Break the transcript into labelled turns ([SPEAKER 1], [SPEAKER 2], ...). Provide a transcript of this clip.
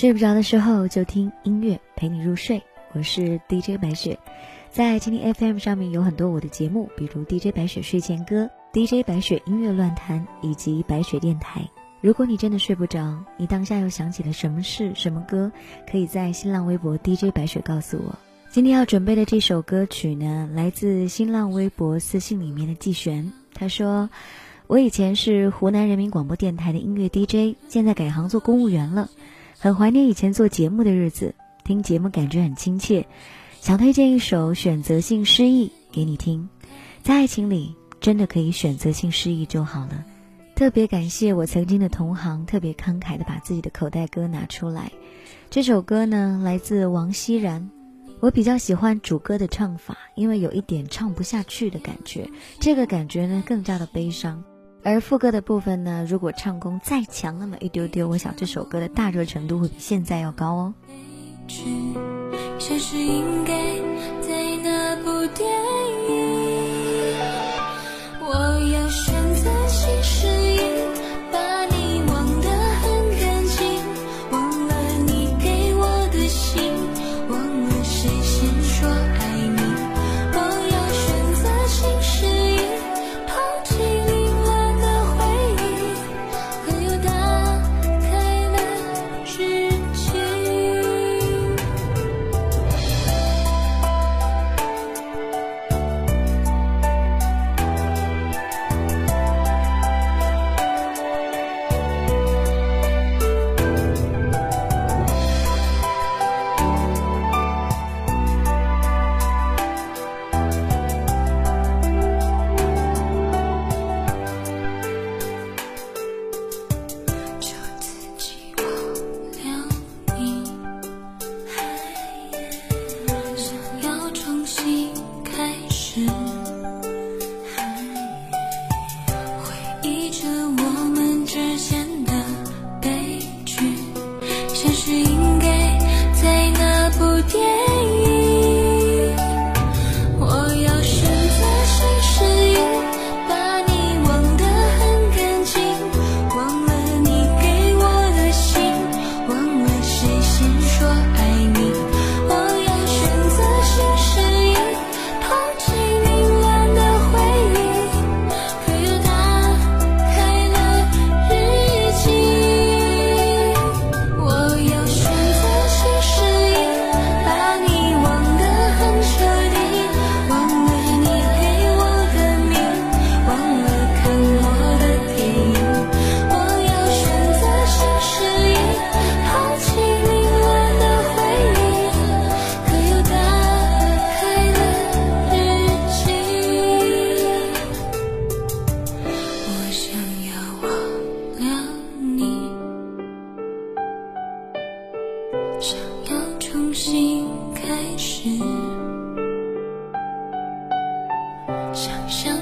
[SPEAKER 1] 睡不着的时候就听音乐陪你入睡，我是 DJ 白雪，在蜻蜓 FM 上面有很多我的节目，比如 DJ 白雪睡前歌、DJ 白雪音乐乱谈以及白雪电台。如果你真的睡不着，你当下又想起了什么事、什么歌，可以在新浪微博 DJ 白雪告诉我。今天要准备的这首歌曲呢，来自新浪微博私信里面的季璇，他说。我以前是湖南人民广播电台的音乐 DJ，现在改行做公务员了，很怀念以前做节目的日子，听节目感觉很亲切，想推荐一首选择性失忆给你听，在爱情里真的可以选择性失忆就好了。特别感谢我曾经的同行，特别慷慨的把自己的口袋歌拿出来。这首歌呢来自王熙然，我比较喜欢主歌的唱法，因为有一点唱不下去的感觉，这个感觉呢更加的悲伤。而副歌的部分呢，如果唱功再强那么一丢丢，我想这首歌的大热程度会比现在要高哦。
[SPEAKER 2] 是应该在那部电想要重新开始想象